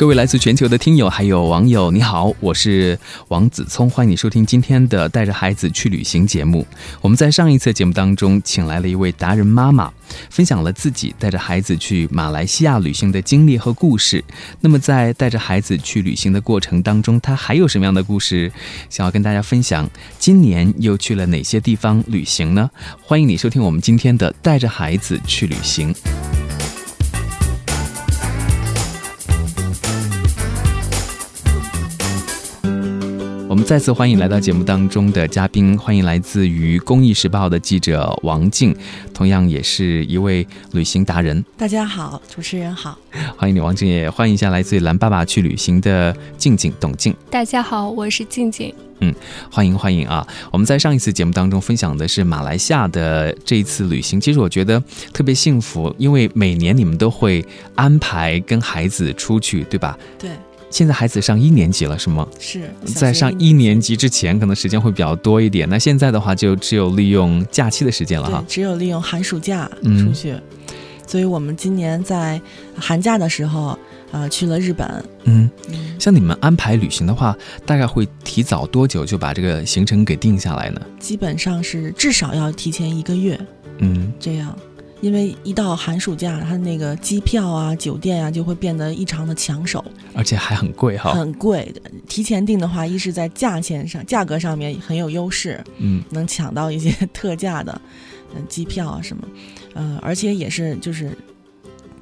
各位来自全球的听友还有网友，你好，我是王子聪，欢迎你收听今天的带着孩子去旅行节目。我们在上一次节目当中，请来了一位达人妈妈，分享了自己带着孩子去马来西亚旅行的经历和故事。那么在带着孩子去旅行的过程当中，她还有什么样的故事想要跟大家分享？今年又去了哪些地方旅行呢？欢迎你收听我们今天的带着孩子去旅行。们再次欢迎来到节目当中的嘉宾，欢迎来自于《公益时报》的记者王静，同样也是一位旅行达人。大家好，主持人好，欢迎你，王静也欢迎一下来自于蓝爸爸去旅行的静静董静。大家好，我是静静。嗯，欢迎欢迎啊！我们在上一次节目当中分享的是马来西亚的这一次旅行，其实我觉得特别幸福，因为每年你们都会安排跟孩子出去，对吧？对。现在孩子上一年级了，是吗？是在上一年级之前，可能时间会比较多一点。那现在的话，就只有利用假期的时间了哈。只有利用寒暑假出去。所以我们今年在寒假的时候，呃，去了日本。嗯，像你们安排旅行的话，大概会提早多久就把这个行程给定下来呢？基本上是至少要提前一个月。嗯，这样。因为一到寒暑假，它那个机票啊、酒店啊就会变得异常的抢手，而且还很贵哈。很贵，提前订的话，一是在价钱上、价格上面很有优势，嗯，能抢到一些特价的，嗯，机票啊什么，呃，而且也是就是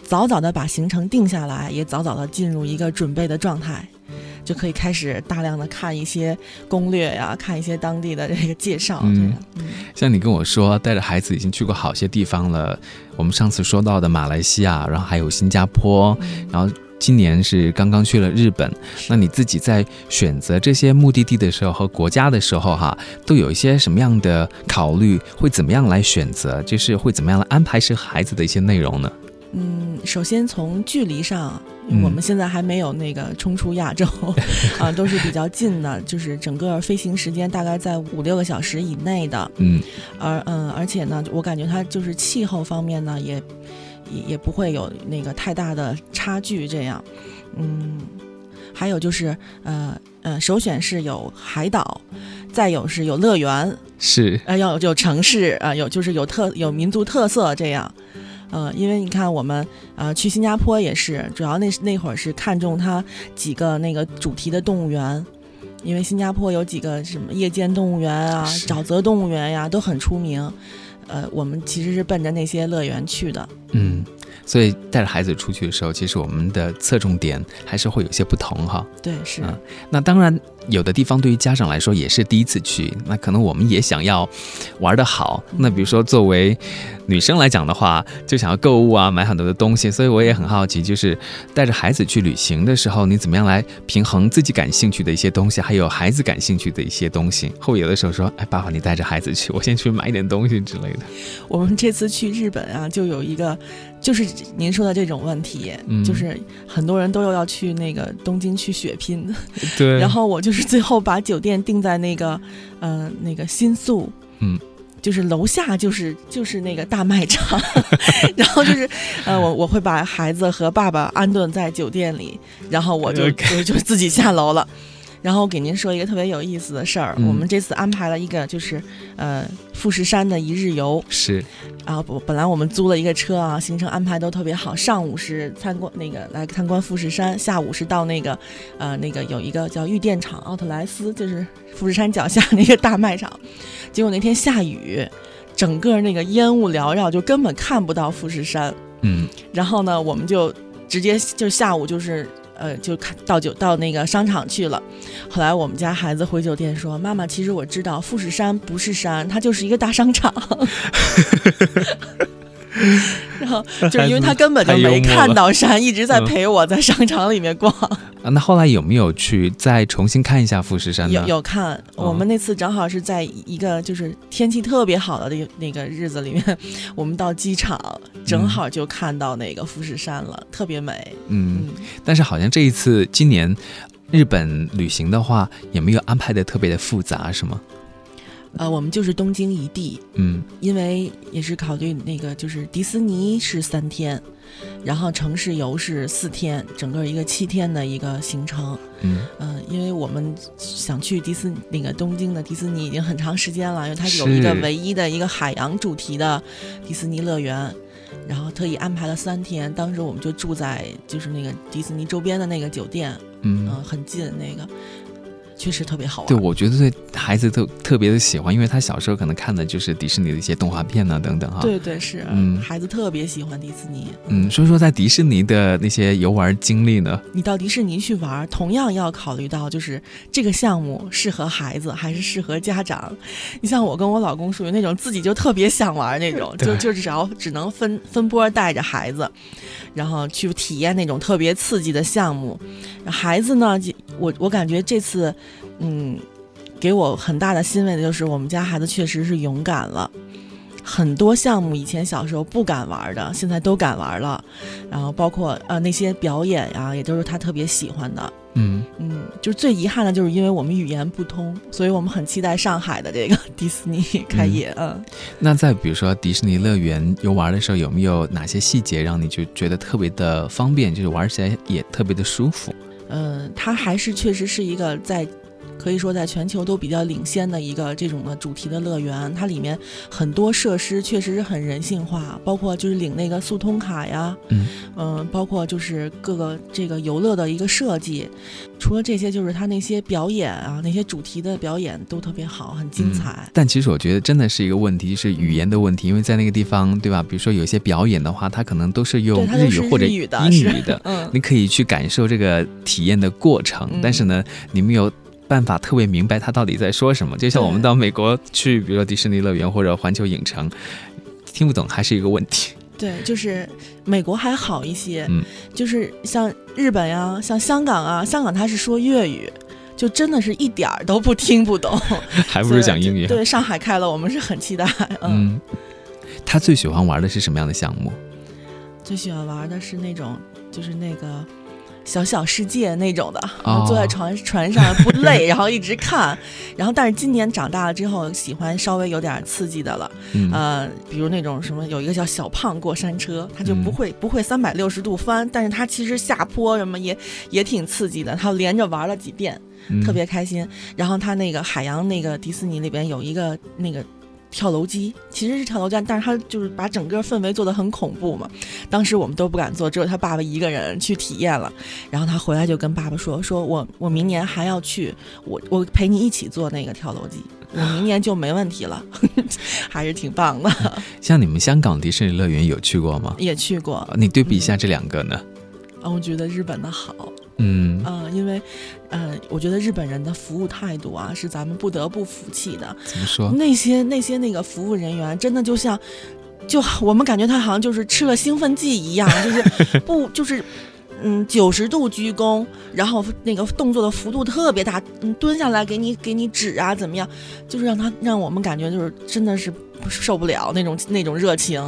早早的把行程定下来，也早早的进入一个准备的状态。就可以开始大量的看一些攻略呀，看一些当地的这个介绍。嗯，像你跟我说带着孩子已经去过好些地方了，我们上次说到的马来西亚，然后还有新加坡，然后今年是刚刚去了日本。那你自己在选择这些目的地的时候和国家的时候，哈，都有一些什么样的考虑？会怎么样来选择？就是会怎么样来安排适合孩子的一些内容呢？嗯，首先从距离上，我们现在还没有那个冲出亚洲，啊，都是比较近的，就是整个飞行时间大概在五六个小时以内的。嗯，而嗯，而且呢，我感觉它就是气候方面呢，也也也不会有那个太大的差距。这样，嗯，还有就是呃呃，首选是有海岛，再有是有乐园，是呃，要有城市啊，有就是有特有民族特色这样。呃，因为你看我们呃去新加坡也是，主要那那会儿是看中它几个那个主题的动物园，因为新加坡有几个什么夜间动物园啊、沼泽动物园呀都很出名，呃，我们其实是奔着那些乐园去的。嗯，所以带着孩子出去的时候，其实我们的侧重点还是会有些不同哈。对，是。那当然。有的地方对于家长来说也是第一次去，那可能我们也想要玩的好。那比如说作为女生来讲的话，就想要购物啊，买很多的东西。所以我也很好奇，就是带着孩子去旅行的时候，你怎么样来平衡自己感兴趣的一些东西，还有孩子感兴趣的一些东西？后有的时候说，哎，爸爸，你带着孩子去，我先去买点东西之类的。我们这次去日本啊，就有一个。就是您说的这种问题，就是很多人都要要去那个东京去血拼，对。然后我就是最后把酒店定在那个，呃，那个新宿，嗯，就是楼下就是就是那个大卖场，然后就是，呃，我我会把孩子和爸爸安顿在酒店里，然后我就 就就自己下楼了。然后给您说一个特别有意思的事儿，我们这次安排了一个就是呃富士山的一日游，是，啊不本来我们租了一个车啊，行程安排都特别好，上午是参观那个来参观富士山，下午是到那个呃那个有一个叫玉电厂奥特莱斯，就是富士山脚下那个大卖场，结果那天下雨，整个那个烟雾缭绕，就根本看不到富士山，嗯，然后呢我们就直接就下午就是。呃，就看到酒到那个商场去了。后来我们家孩子回酒店说：“妈妈，其实我知道富士山不是山，它就是一个大商场。”然后就是因为他根本就没看到山，一直在陪我在商场里面逛。啊，那后来有没有去再重新看一下富士山呢？有有看，我们那次正好是在一个就是天气特别好的那那个日子里面，我们到机场正好就看到那个富士山了，特别美。嗯，但是好像这一次今年日本旅行的话，也没有安排的特别的复杂，是吗？呃，我们就是东京一地，嗯，因为也是考虑那个，就是迪士尼是三天，然后城市游是四天，整个一个七天的一个行程，嗯，呃，因为我们想去迪斯那个东京的迪士尼已经很长时间了，因为它有一个唯一的一个海洋主题的迪士尼乐园，然后特意安排了三天，当时我们就住在就是那个迪士尼周边的那个酒店，嗯，很近那个。确实特别好玩。对，我觉得对孩子特特别的喜欢，因为他小时候可能看的就是迪士尼的一些动画片啊等等哈。对对是，嗯，孩子特别喜欢迪士尼。嗯，说说在迪士尼的那些游玩经历呢？你到迪士尼去玩，同样要考虑到就是这个项目适合孩子还是适合家长。你像我跟我老公属于那种自己就特别想玩那种，就就只要只能分分波带着孩子，然后去体验那种特别刺激的项目。孩子呢，我我感觉这次。嗯，给我很大的欣慰的就是我们家孩子确实是勇敢了，很多项目以前小时候不敢玩的，现在都敢玩了。然后包括呃那些表演呀，也都是他特别喜欢的。嗯嗯，就是最遗憾的就是因为我们语言不通，所以我们很期待上海的这个 迪士尼开业。嗯，那在比如说迪士尼乐园游玩的时候，有没有哪些细节让你就觉得特别的方便，就是玩起来也特别的舒服？嗯，他还是确实是一个在。可以说，在全球都比较领先的一个这种的主题的乐园，它里面很多设施确实是很人性化，包括就是领那个速通卡呀，嗯嗯，包括就是各个这个游乐的一个设计。除了这些，就是它那些表演啊，那些主题的表演都特别好，很精彩。但其实我觉得真的是一个问题，是语言的问题，因为在那个地方，对吧？比如说有些表演的话，它可能都是用日语或者英语的，嗯，你可以去感受这个体验的过程，但是呢，你没有。办法特别明白他到底在说什么，就像我们到美国去，比如说迪士尼乐园或者环球影城，听不懂还是一个问题。对，就是美国还好一些，嗯，就是像日本呀，像香港啊，香港他是说粤语，就真的是一点儿都不听不懂，还不如讲英语。对，上海开了，我们是很期待。嗯，他最喜欢玩的是什么样的项目？最喜欢玩的是那种，就是那个。小小世界那种的，坐在船船上不累，然后一直看，然后但是今年长大了之后，喜欢稍微有点刺激的了，呃，比如那种什么有一个叫小胖过山车，他就不会不会三百六十度翻，但是他其实下坡什么也也挺刺激的，他连着玩了几遍，特别开心。然后他那个海洋那个迪士尼里边有一个那个。跳楼机其实是跳楼机，但是他就是把整个氛围做得很恐怖嘛。当时我们都不敢做，只有他爸爸一个人去体验了。然后他回来就跟爸爸说：“说我我明年还要去，我我陪你一起做那个跳楼机，我明年就没问题了。”还是挺棒的。像你们香港迪士尼乐园有去过吗？也去过。你对比一下这两个呢？啊，我觉得日本的好。嗯嗯，因为，呃，我觉得日本人的服务态度啊，是咱们不得不服气的。怎么说？那些那些那个服务人员，真的就像，就我们感觉他好像就是吃了兴奋剂一样，就是 不就是，嗯，九十度鞠躬，然后那个动作的幅度特别大，嗯，蹲下来给你给你指啊，怎么样，就是让他让我们感觉就是真的是受不了那种那种热情。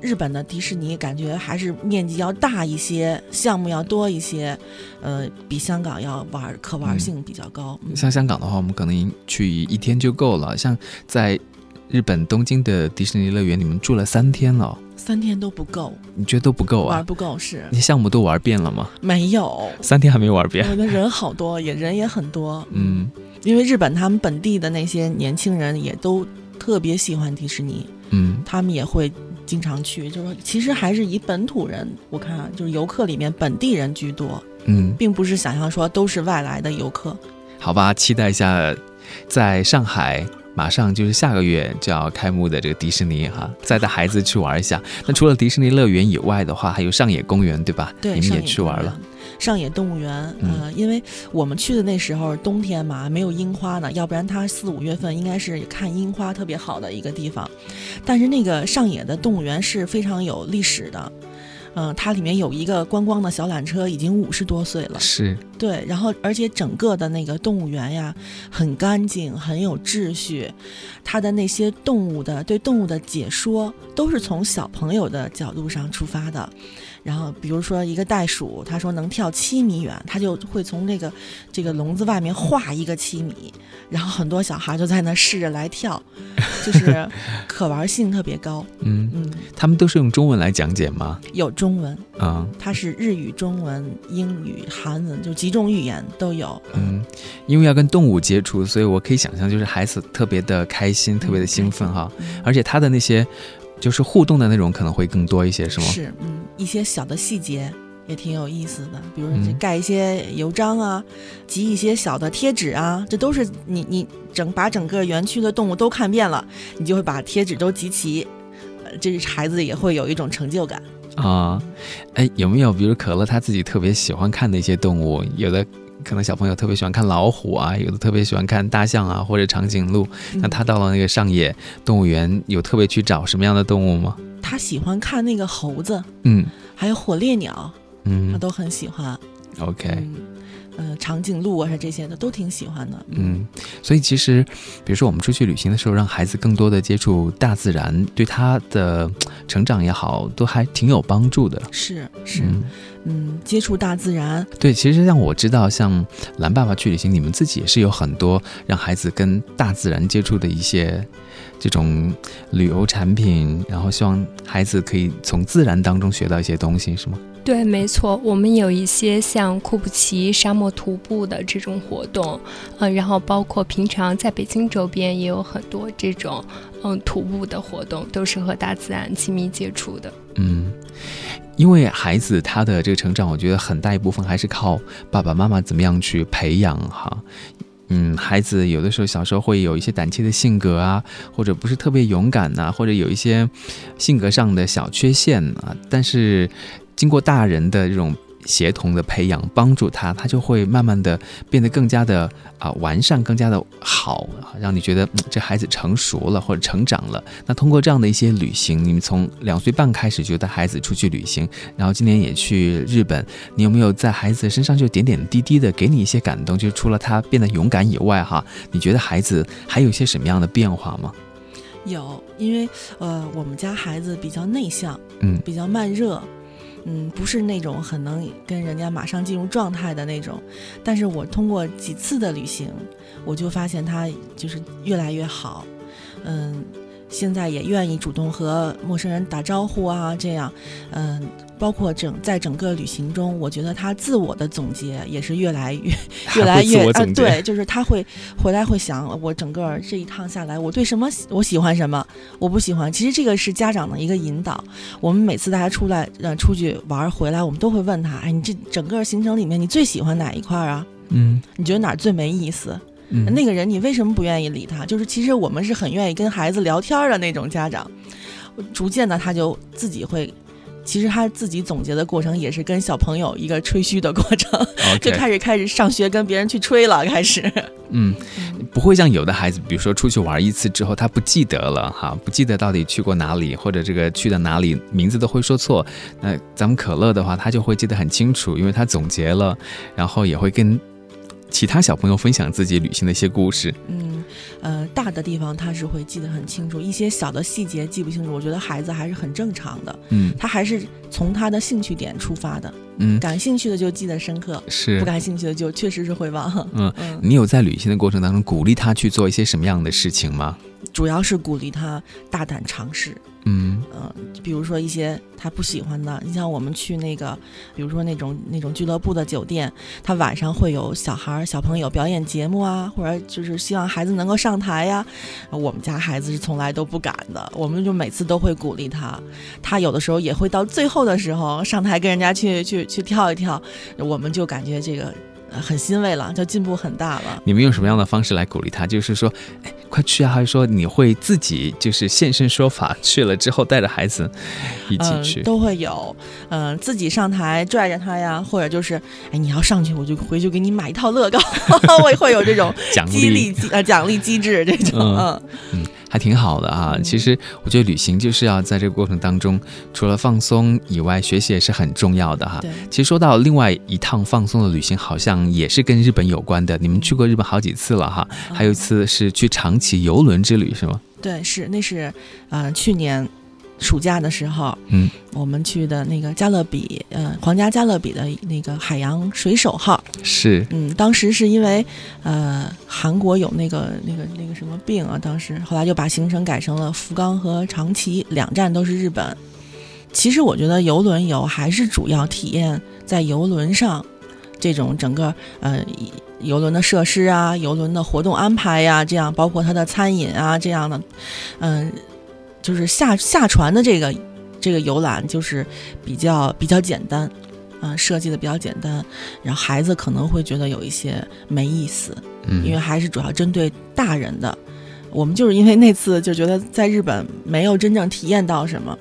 日本的迪士尼感觉还是面积要大一些，项目要多一些，呃，比香港要玩可玩性比较高。像香港的话，我们可能去一天就够了。像在日本东京的迪士尼乐园，你们住了三天了，三天都不够，你觉得都不够啊？玩不够是？你项目都玩遍了吗？没有，三天还没玩遍。我的人好多，也人也很多。嗯，因为日本他们本地的那些年轻人也都特别喜欢迪士尼，嗯，他们也会。经常去，就是其实还是以本土人，我看啊，就是游客里面本地人居多，嗯，并不是想象说都是外来的游客。好吧，期待一下，在上海马上就是下个月就要开幕的这个迪士尼哈，再带孩子去玩一下。那除了迪士尼乐园以外的话，还有上野公园，对吧？对，你们也去玩了。上野动物园，呃，因为我们去的那时候冬天嘛，没有樱花呢，要不然它四五月份应该是看樱花特别好的一个地方。但是那个上野的动物园是非常有历史的。嗯，它里面有一个观光的小缆车，已经五十多岁了。是，对，然后而且整个的那个动物园呀，很干净，很有秩序。它的那些动物的对动物的解说，都是从小朋友的角度上出发的。然后，比如说一个袋鼠，他说能跳七米远，他就会从这个这个笼子外面画一个七米，然后很多小孩就在那试着来跳，就是 可玩性特别高。嗯嗯，他们都是用中文来讲解吗？有中文啊，它是日语、中文、英语、韩文，就几种语言都有。嗯，因为要跟动物接触，所以我可以想象，就是孩子特别的开心，特别的兴奋哈，而且他的那些。就是互动的内容可能会更多一些，是吗？是，嗯，一些小的细节也挺有意思的，比如盖一些油章啊，集一些小的贴纸啊，这都是你你整把整个园区的动物都看遍了，你就会把贴纸都集齐，呃，这是孩子也会有一种成就感啊。哎，有没有比如可乐他自己特别喜欢看的一些动物？有的。可能小朋友特别喜欢看老虎啊，有的特别喜欢看大象啊，或者长颈鹿。那他到了那个上野动物园，有特别去找什么样的动物吗？他喜欢看那个猴子，嗯，还有火烈鸟，嗯，他都很喜欢。OK。嗯，长颈鹿啊，是这些的都挺喜欢的。嗯，所以其实，比如说我们出去旅行的时候，让孩子更多的接触大自然，对他的成长也好，都还挺有帮助的。是是，嗯，接触大自然。对，其实像我知道，像蓝爸爸去旅行，你们自己也是有很多让孩子跟大自然接触的一些这种旅游产品，然后希望孩子可以从自然当中学到一些东西，是吗？对，没错，我们有一些像库布齐沙漠徒步的这种活动，嗯，然后包括平常在北京周边也有很多这种嗯徒步的活动，都是和大自然亲密接触的。嗯，因为孩子他的这个成长，我觉得很大一部分还是靠爸爸妈妈怎么样去培养哈。嗯，孩子有的时候小时候会有一些胆怯的性格啊，或者不是特别勇敢呐，或者有一些性格上的小缺陷啊，但是。经过大人的这种协同的培养，帮助他，他就会慢慢的变得更加的啊完善，更加的好，让你觉得这孩子成熟了或者成长了。那通过这样的一些旅行，你们从两岁半开始就带孩子出去旅行，然后今年也去日本，你有没有在孩子身上就点点滴滴的给你一些感动？就除了他变得勇敢以外，哈，你觉得孩子还有一些什么样的变化吗？有，因为呃，我们家孩子比较内向，嗯，比较慢热。嗯，嗯不是那种很能跟人家马上进入状态的那种，但是我通过几次的旅行，我就发现他就是越来越好，嗯。现在也愿意主动和陌生人打招呼啊，这样，嗯，包括整在整个旅行中，我觉得他自我的总结也是越来越 越来越啊，对，就是他会回来会想，我整个这一趟下来，我对什么我喜欢什么，我不喜欢。其实这个是家长的一个引导。我们每次大家出来呃出去玩回来，我们都会问他，哎，你这整个行程里面你最喜欢哪一块啊？嗯，你觉得哪儿最没意思？那个人，你为什么不愿意理他？就是其实我们是很愿意跟孩子聊天的那种家长。逐渐的，他就自己会，其实他自己总结的过程也是跟小朋友一个吹嘘的过程，就开始开始上学跟别人去吹了，开始。嗯，不会像有的孩子，比如说出去玩一次之后，他不记得了哈，不记得到底去过哪里，或者这个去的哪里名字都会说错。那咱们可乐的话，他就会记得很清楚，因为他总结了，然后也会跟。其他小朋友分享自己旅行的一些故事。嗯，呃，大的地方他是会记得很清楚，一些小的细节记不清楚，我觉得孩子还是很正常的。嗯，他还是从他的兴趣点出发的。嗯，感兴趣的就记得深刻，是不感兴趣的就确实是会忘。嗯，你有在旅行的过程当中鼓励他去做一些什么样的事情吗？主要是鼓励他大胆尝试。嗯嗯，比如说一些他不喜欢的，你像我们去那个，比如说那种那种俱乐部的酒店，他晚上会有小孩小朋友表演节目啊，或者就是希望孩子能够上台呀。我们家孩子是从来都不敢的，我们就每次都会鼓励他，他有的时候也会到最后的时候上台跟人家去去去跳一跳，我们就感觉这个。呃很欣慰了，就进步很大了。你们用什么样的方式来鼓励他？就是说，哎，快去啊！还是说你会自己就是现身说法，去了之后带着孩子一起去？嗯，都会有，嗯、自己上台拽着他呀，或者就是，哎，你要上去，我就回去给你买一套乐高，会会有这种 奖激励机呃奖励机制这种，嗯嗯嗯，还挺好的啊。嗯其实我觉得旅行就是要在这个过程当中，除了放松以外，学习也是很重要的哈。对。其实说到另外一趟放松的旅行，好像也是跟日本有关的。你们去过日本好几次了哈，还有一次是去长崎游轮之旅是吗？对，是那是呃去年暑假的时候，嗯，我们去的那个加勒比，呃，皇家加勒比的那个海洋水手号，是，嗯，当时是因为呃韩国有那个那个那个什么病啊，当时后来就把行程改成了福冈和长崎两站都是日本。其实我觉得游轮游还是主要体验在游轮上这种整个呃游轮的设施啊、游轮的活动安排呀、这样包括它的餐饮啊这样的，嗯、就是下下船的这个这个游览就是比较比较简单，嗯、设计的比较简单，然后孩子可能会觉得有一些没意思，嗯，因为还是主要针对大人的。我们就是因为那次就觉得在日本没有真正体验到什么，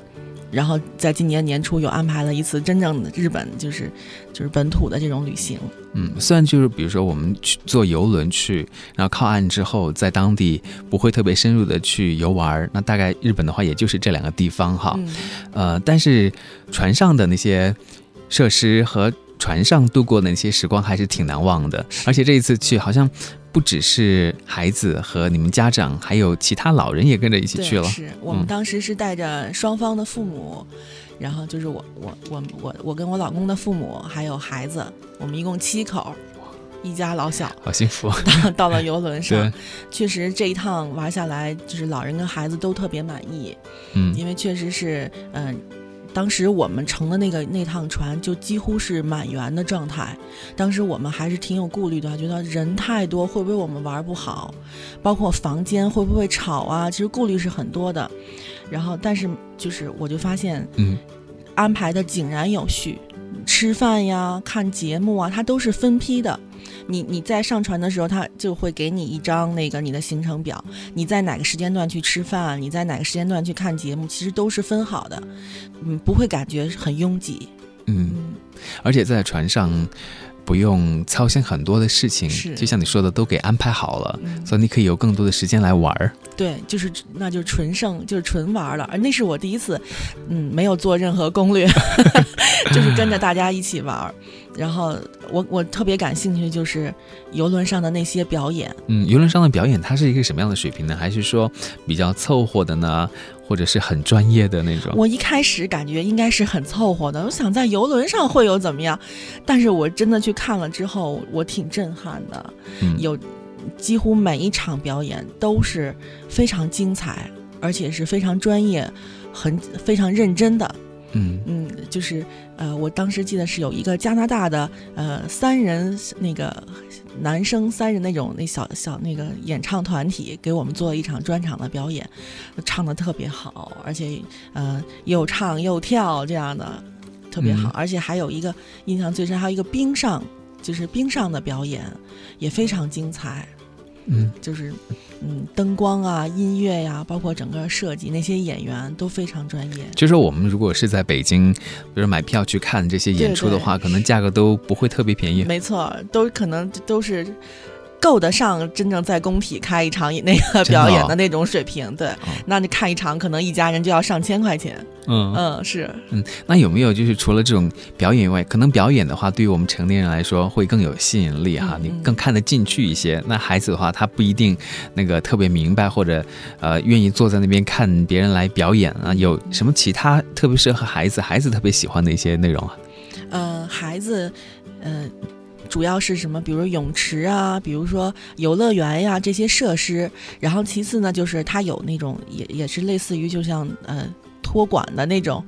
然后在今年年初又安排了一次真正的日本就是就是本土的这种旅行。嗯，虽然就是比如说我们去坐游轮去，然后靠岸之后，在当地不会特别深入的去游玩，那大概日本的话也就是这两个地方哈。嗯，呃，但是船上的那些设施和船上度过的那些时光还是挺难忘的。而且这一次去，好像不只是孩子和你们家长，还有其他老人也跟着一起，去了。是我们嗯当时是带着双方的父母，然后就是我我我我我跟我老公的父母还有孩子，我们一共七口，一家老小。好幸福。到到了游轮上，，确实这一趟玩下来，就是老人跟孩子都特别满意，嗯因为确实是，嗯、当时我们乘的那个那趟船就几乎是满员的状态，当时我们还是挺有顾虑的，觉得人太多会不会我们玩不好，包括房间会不会吵啊，其实顾虑是很多的。然后，但是就是我就发现嗯安排的井然有序，吃饭呀、看节目啊，它都是分批的。你你在上船的时候，他就会给你一张那个你的行程表，你在哪个时间段去吃饭，你在哪个时间段去看节目，其实都是分好的，嗯，不会感觉很拥挤，嗯，嗯，而且在船上不用操心很多的事情，是。就像你说的，都给安排好了，嗯。所以你可以有更多的时间来玩儿。对，就是那就是纯剩，就是纯玩了，而那是我第一次，嗯，没有做任何攻略，就是跟着大家一起玩儿，然后我我特别感兴趣的就是游轮上的那些表演。嗯，游轮上的表演它是一个什么样的水平呢？还是说比较凑合的呢？或者是很专业的那种？我一开始感觉应该是很凑合的，我想在游轮上会有怎么样，但是我真的去看了之后，我挺震撼的。嗯，有几乎每一场表演都是非常精彩，而且是非常专业、很非常认真的。嗯嗯，就是呃，我当时记得是有一个加拿大的呃三人那个男生三人那种那小小那个演唱团体给我们做了一场专场的表演，唱的特别好，而且呃又唱又跳这样的特别好，嗯而且还有一个印象最深，还有一个冰上就是冰上的表演也非常精彩。嗯就是，嗯，灯光啊、音乐呀、包括整个设计，那些演员都非常专业。就是说我们如果是在北京，比如买票去看这些演出的话，对对可能价格都不会特别便宜。没错，都可能都是够得上真正在工体开一场那个表演的那种水平。对，那你看一场，可能一家人就要上千块钱。嗯嗯，是嗯。那有没有就是除了这种表演以外，可能表演的话，对于我们成年人来说会更有吸引力哈，嗯嗯你更看得进去一些。那孩子的话，他不一定那个特别明白或者呃愿意坐在那边看别人来表演啊。有什么其他特别适合孩子，孩子特别喜欢的一些内容啊？呃，孩子，呃。主要是什么？比如泳池啊，比如说游乐园呀、这些设施。然后其次呢，就是它有那种也也是类似于就像呃托管的那种，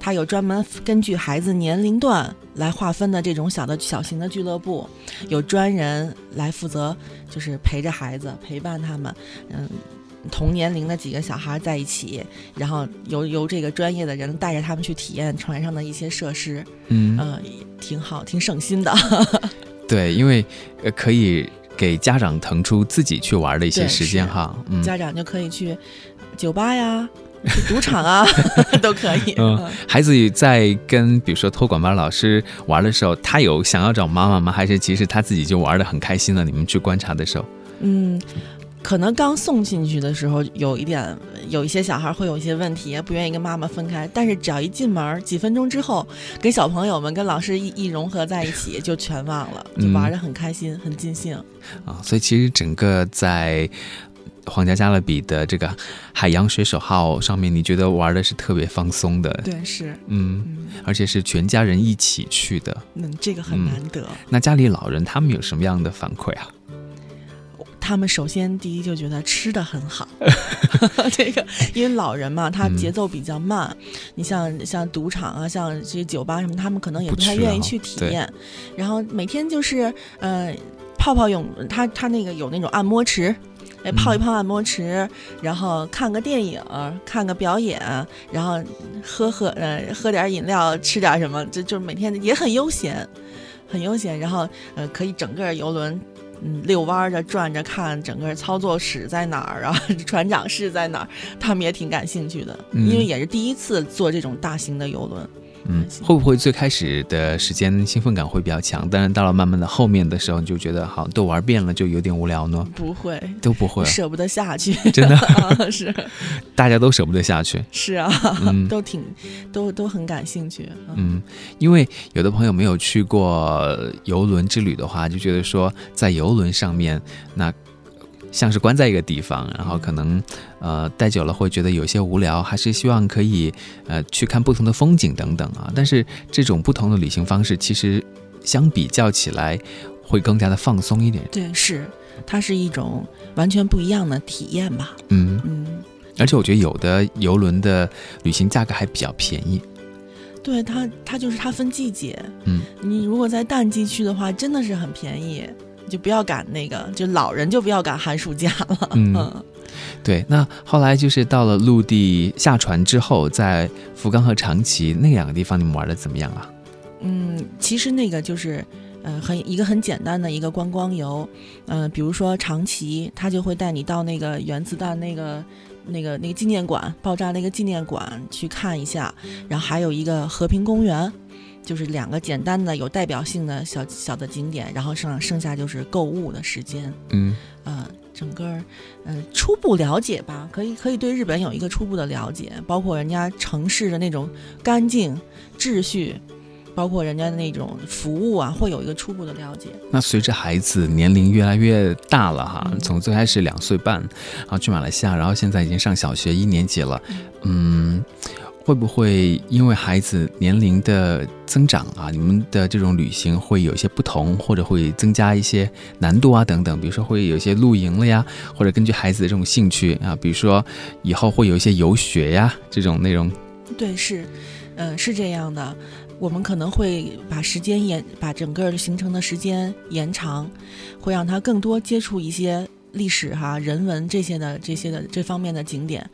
它有专门根据孩子年龄段来划分的这种小的小型的俱乐部，有专人来负责，就是陪着孩子陪伴他们，嗯。同年龄的几个小孩在一起，然后由由这个专业的人带着他们去体验船上的一些设施，嗯，挺好，挺省心的。对，因为呃可以给家长腾出自己去玩的一些时间哈。嗯家长就可以去酒吧呀、去赌场啊，都可以。嗯孩子在跟比如说托管班老师玩的时候，他有想要找妈妈吗？还是其实他自己就玩的很开心了？你们去观察的时候，嗯，可能刚送进去的时候有一点，有一些小孩会有一些问题，不愿意跟妈妈分开。但是只要一进门，几分钟之后，跟小朋友们、跟老师一一融合在一起，就全忘了，就嗯玩的很开心、很尽兴。啊，所以其实整个在皇家加勒比的这个海洋水手号上面，你觉得玩的是特别放松的，对，是，嗯，嗯而且是全家人一起去的。嗯，这个很嗯难得。那家里老人他们有什么样的反馈啊？他们首先第一就觉得吃的很好，这个因为老人嘛，他嗯节奏比较慢。你像像赌场啊，像这些酒吧什么，他们可能也不不太愿意去体验。然后每天就是呃泡泡泳，他他那个有那种按摩池。哎，泡一嗯泡按摩池，然后看个电影，看个表演，然后喝喝呃喝点饮料，吃点什么，就就每天也很悠闲，很悠闲。然后呃可以整个游轮嗯遛弯儿着转着看整个操作室在哪儿啊，船长室在哪儿，他们也挺感兴趣的，嗯因为也是第一次坐这种大型的游轮。嗯，会不会最开始的时间兴奋感会比较强？但是到了慢慢的后面的时候，你就觉得好都玩遍了，就有点无聊呢？不会，都不会，舍不得下去，真的，啊 是大家都舍不得下去。是啊，嗯 都挺都都很感兴趣。嗯嗯，因为有的朋友没有去过游轮之旅的话，就觉得说在游轮上面，那像是关在一个地方，然后可能呃待久了会觉得有些无聊，还是希望可以呃去看不同的风景等等啊。但是这种不同的旅行方式，其实相比较起来会更加的放松一点。对，是它是一种完全不一样的体验吧。嗯，嗯，而且我觉得有的游轮的旅行价格还比较便宜。对它它就是它分季节，嗯，你如果在淡季去的话，真的是很便宜。你就不要赶那个，就老人就不要赶寒暑假了。嗯对，那后来就是到了陆地下船之后，在福冈和长崎那两个地方，你们玩的怎么样啊？嗯，其实那个就是，呃，很一个很简单的一个观光游，呃，比如说长崎，他就会带你到那个原子弹那个。那个那个纪念馆爆炸那个纪念馆去看一下，然后还有一个和平公园，就是两个简单的有代表性的小小的景点，然后剩剩下就是购物的时间，嗯呃，整个呃初步了解吧，可以可以对日本有一个初步的了解，包括人家城市的那种干净秩序，包括人家的那种服务啊，会有一个初步的了解。那随着孩子年龄越来越大了哈，嗯从最开始两岁半，然后去马来西亚，然后现在已经上小学一年级了，嗯，会不会因为孩子年龄的增长啊，你们的这种旅行会有一些不同，或者会增加一些难度啊等等？比如说会有一些露营了呀，或者根据孩子的这种兴趣啊，比如说以后会有一些游学呀这种内容。对，是，嗯、是这样的。我们可能会把时间延，把整个行程的时间延长，会让他更多接触一些历史哈、人文这些的这些的这方面的景点，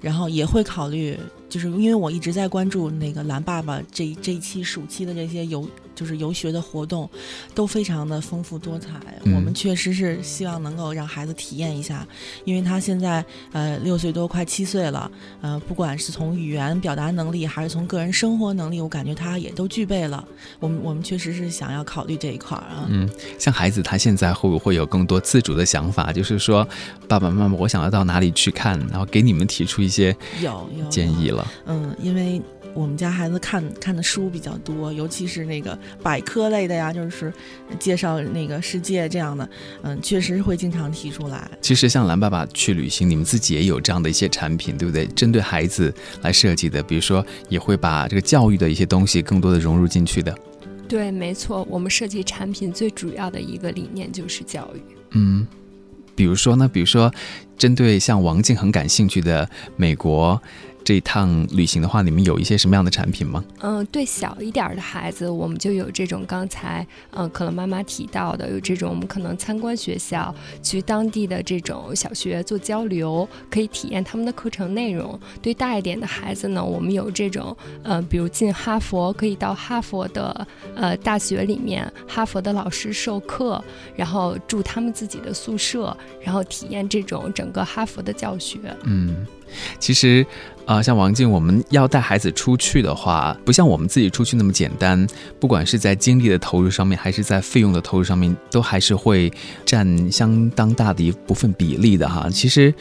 然后也会考虑，就是因为我一直在关注那个蓝爸爸这这一期暑期的这些游就是游学的活动，都非常的丰富多彩。嗯我们确实是希望能够让孩子体验一下，因为他现在呃六岁多快七岁了，呃，不管是从语言表达能力，还是从个人生活能力，我感觉他也都具备了。我们我们确实是想要考虑这一块儿啊。嗯，像孩子他现在会不会有更多自主的想法？就是说，爸爸妈妈，我想要到哪里去看，然后给你们提出一些有有建议了。嗯，因为我们家孩子看看的书比较多，尤其是那个百科类的呀，就是介绍那个世界这样的，嗯，确实会经常提出来。其实像蓝爸爸去旅行，你们自己也有这样的一些产品，对不对？针对孩子来设计的，比如说也会把这个教育的一些东西更多的融入进去的。对，没错，我们设计产品最主要的一个理念就是教育。嗯，比如说呢，比如说针对像王静很感兴趣的美国这一趟旅行的话，你们有一些什么样的产品吗？嗯，对小一点的孩子，我们就有这种刚才嗯可能妈妈提到的，有这种我们可能参观学校，去当地的这种小学做交流，可以体验他们的课程内容。对大一点的孩子呢，我们有这种呃，比如进哈佛，可以到哈佛的呃大学里面，哈佛的老师授课，然后住他们自己的宿舍，然后体验这种整个哈佛的教学。嗯，其实，啊，像王静，我们要带孩子出去的话，不像我们自己出去那么简单。不管是在精力的投入上面，还是在费用的投入上面，都还是会占相当大的一部分比例的哈。其实，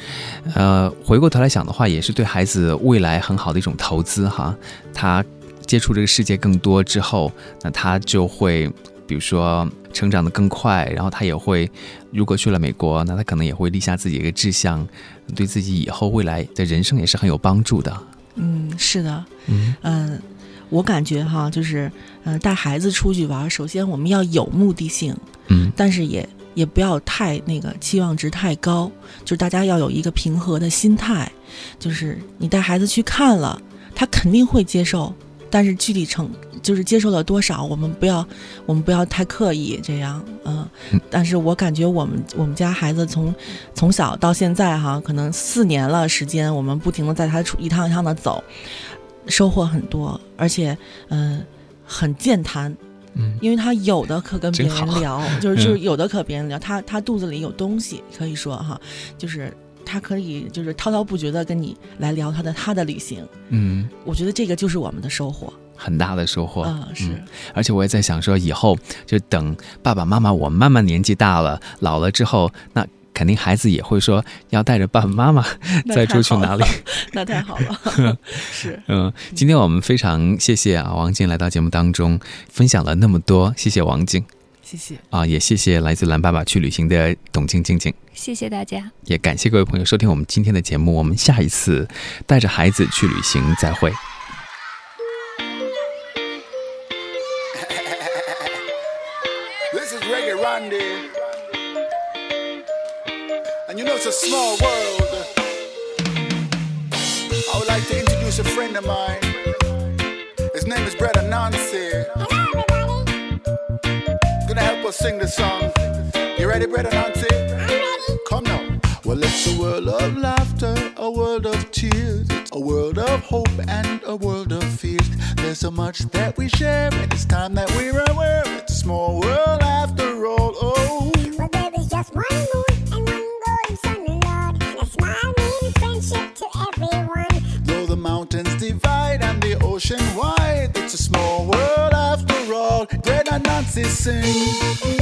呃，回过头来想的话，也是对孩子未来很好的一种投资哈。他接触这个世界更多之后，那他就会。比如说成长的更快，然后他也会，如果去了美国，那他可能也会立下自己一个志向，对自己以后未来的人生也是很有帮助的。嗯，是的，嗯。嗯，我感觉哈，就是嗯，带孩子出去玩，首先我们要有目的性，嗯。但是也也不要太那个期望值太高，就是大家要有一个平和的心态，就是你带孩子去看了，他肯定会接受，但是具体成就是接受了多少，我们不要我们不要太刻意这样，嗯。嗯，但是我感觉我们我们家孩子从从小到现在哈，可能四年了时间，我们不停的在他出一趟一趟的走，收获很多，而且嗯、很健谈。嗯。因为他有的可跟别人聊，就是就是嗯有的可别人聊，他他肚子里有东西，可以说哈，就是他可以就是滔滔不绝的跟你来聊他的他的旅行，嗯，我觉得这个就是我们的收获很大的收获。啊、是、嗯而且我也在想说，以后就等爸爸妈妈我慢慢年纪大了、老了之后，那肯定孩子也会说要带着爸爸妈妈 再出去哪里。那太好了，是嗯，今天我们非常谢谢啊王静来到节目当中分享了那么多，谢谢王静谢谢。啊，也谢谢来自蓝爸爸去旅行的董静静静。谢谢大家。也感谢各位朋友收听我们今天的节目，我们下一次带着孩子去旅行再会。And you know it's a small world. I would like to introduce a friend of mine. His name is Brother Nancy. Gonna help us sing the song. You ready, Brother Nancy? Come now. Well, it's a world of laughter, a world of tears, It's a world of hope, and a world of fears. There's so much that we share, and it's time that we're aware. It's a small world after just one moon and one golden sun, Lord, and a smile meaning friendship to everyone. though the mountains divide and the ocean wide, it's a small world after all. Dead and Nancy sing.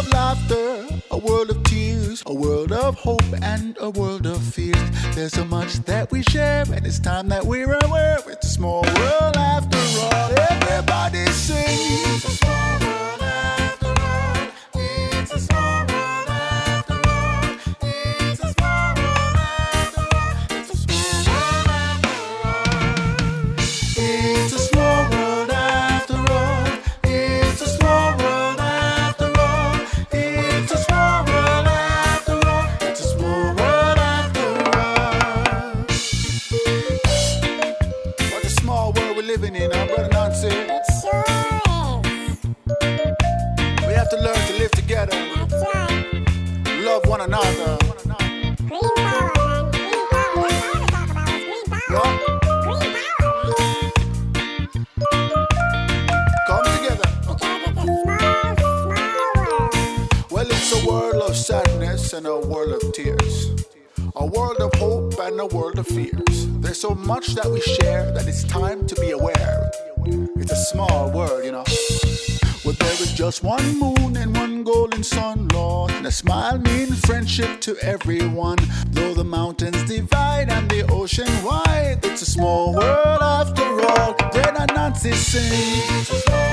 Of laughter, a world of tears, a world of hope, and a world of fears. There's so much that we share, and it's time that we're aware. It's a small world after all. Everybody sing. And a world of tears. A world of hope and a world of fears. There's so much that we share that it's time to be aware. It's a small world, you know. Well, there is just one moon and one golden sun, Lord. And a smile means friendship to everyone. Though the mountains divide and the ocean wide, it's a small world after all. Then a Nancy sing.